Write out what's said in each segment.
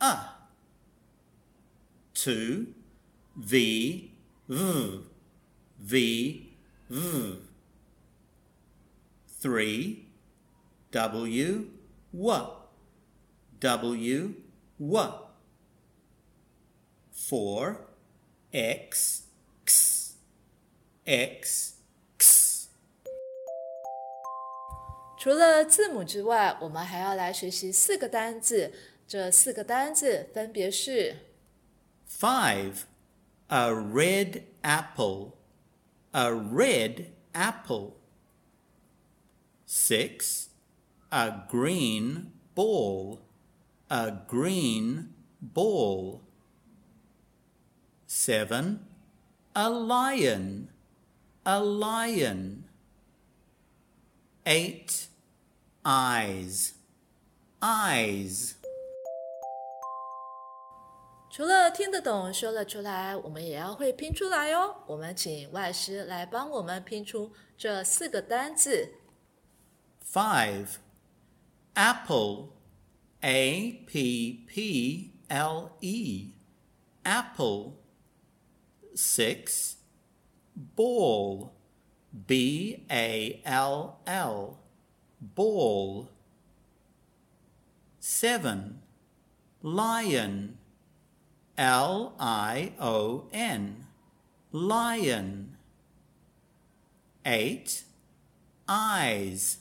a. Two, v, v, v, v. Three, w, w, w, w. Four, x, x, x, x. 除了字母之外，我们还要来学习四个单字。这四个单字分别是 Five, a red apple. A red apple. Six, a green ball. A green ball. Seven, a lion. A lion. Eight, eyes. Eyes. 除了听得懂、说了出来，我们也要会拼出来哦。我们请外师来帮我们拼出这四个单字。Five. Apple. A P P L E. Apple. Six. Ball. B A L L. Ball. Seven. Lion. L I O N. Lion. Eight. Eyes.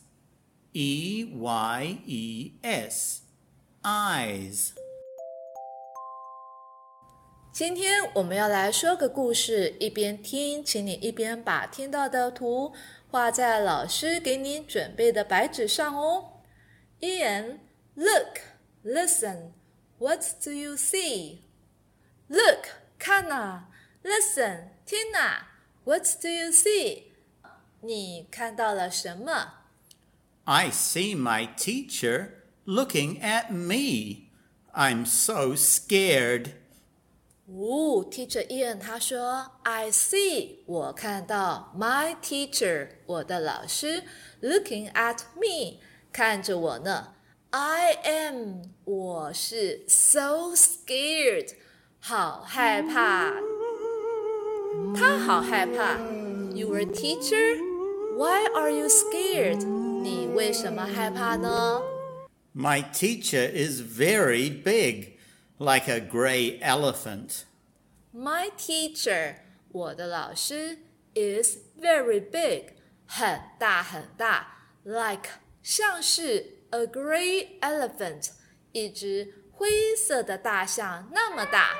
E Y E S. Eyes. 今天我们要来说个故事，一边听，请你一边把听到的图画在老师给你准备的白纸上哦。Ian, look, listen. What do you see? Look，看呐、Listen，听呐、What do you see? 你看到了什么？ I see my teacher looking at me. I'm so scared. 哦，Teacher Ian 他说，I see，我看到 my teacher，我的老师，looking at me，看着我呢。I am，我是 so scared， 好害怕。他好害怕。Your teacher，why are you scared？你为什么害怕呢？ My teacher is very big, like a gray elephant. My teacher，我的老师，is very big，很大很大，like 像是 a grey elephant，一只灰色的大象那么大。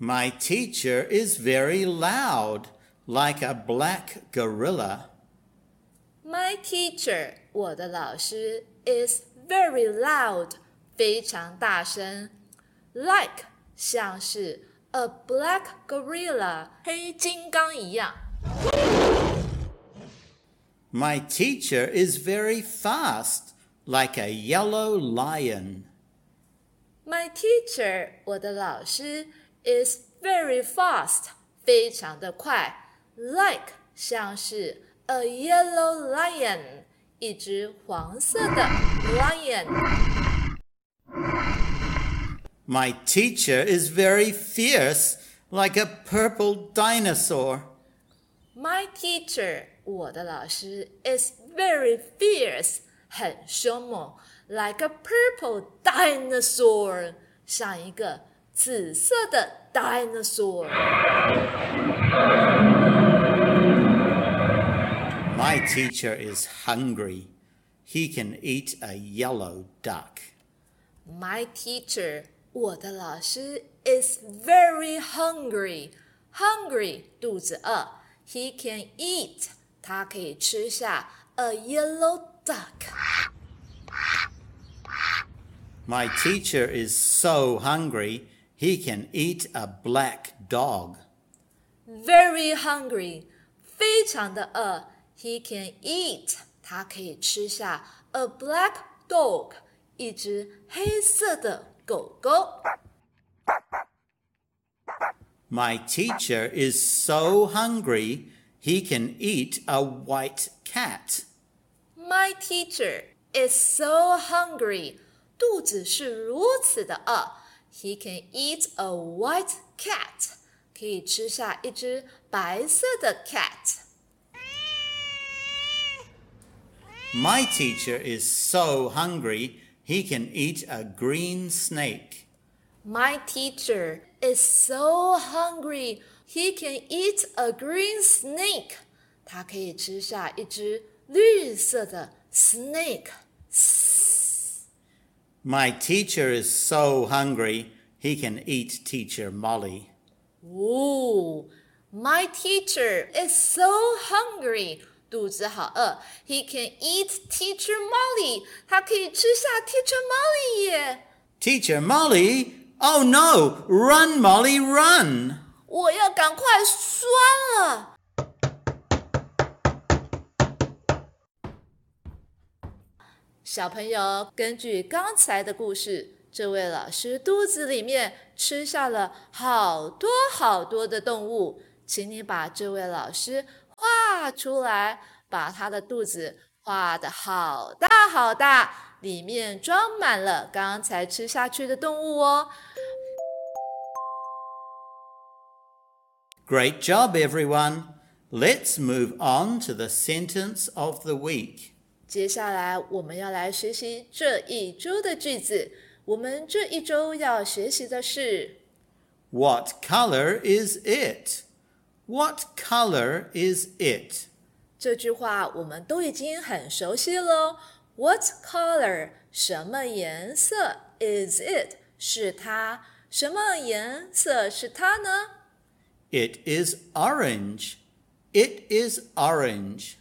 My teacher is very loud, like a black gorilla. My teacher，我的老师，is very loud，非常大声，like 像是 a black gorilla，黑金刚一样。 My teacher is very fast, like a yellow lion. My teacher，我的老师 ，is very fast，非常的快，like 像是 a yellow lion，一只黄色的 lion。 My teacher is very fierce, like a purple dinosaur. My teacher，我的老师，is very fierce，很凶猛，like a purple dinosaur，像一个 紫色的 dinosaur。 My teacher is hungry. He can eat a yellow duck. My teacher，我的老师，is very hungry。Hungry，肚子饿。He can eat，他可以吃下 a yellow duck。 My teacher is so hungry he can eat a black dog. Very hungry，非常的饿。He can eat，他可以吃下 a black dog，一只黑色的狗狗。 My teacher is so hungry he can eat a white cat. My teacher is so hungry，肚子是如此的饿。 He can eat a white cat，可以吃下一只白色的 cat。 My teacher is so hungry he can eat a green snake. My teacher is so hungry he can eat a green snake。他可以吃下一只绿色的 snake。 My teacher is so hungry he can eat Teacher Molly. 哦，My teacher is so hungry，肚子好饿。He can eat Teacher Molly，他可以吃下 Teacher Molly 耶。 Teacher Molly? Oh no! Run, Molly, run! 我要赶快酸了。 小朋友，根据刚才的故事，这位老师肚子里面吃下了好多好多的动物，请你把这位老师画出来，把他的肚子画的好大好大，里面装满了刚才吃下去的动物哦。Great job, everyone. Let's move on to the sentence of the week. 接下来我们要来学习这一周的句子。我们这一周要学习的是 What color is it? What color is it? 这句话，我们都已经很熟悉了。What color？什么颜色？Is it？是它？什么颜色是它呢？ It is orange. It is orange.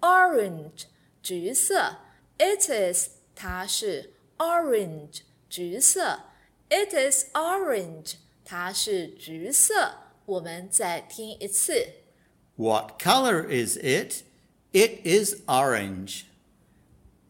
Orange， 橘色。It is，它是 orange，橘色。It is orange，它是橘色。我们再听一次。What color is it? It is orange.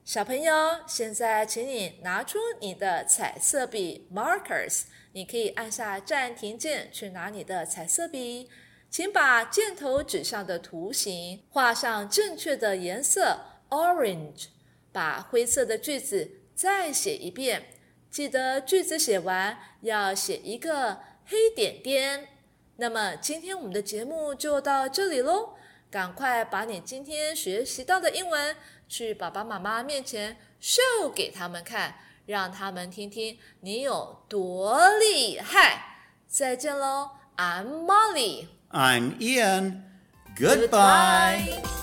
小朋友，现在请你拿出你的彩色笔 markers，你可以按下暂停键去拿你的彩色笔，请把箭头指向的图形画上正确的颜色 orange，把灰色的句子再写一遍，记得句子写完要写一个黑点点。那么今天我们的节目就到这里喽，赶快把你今天学习到的英文去爸爸妈妈面前 show 给他们看，让他们听听你有多厉害。再见喽，I'm Molly。I'm Ian. Goodbye. Goodbye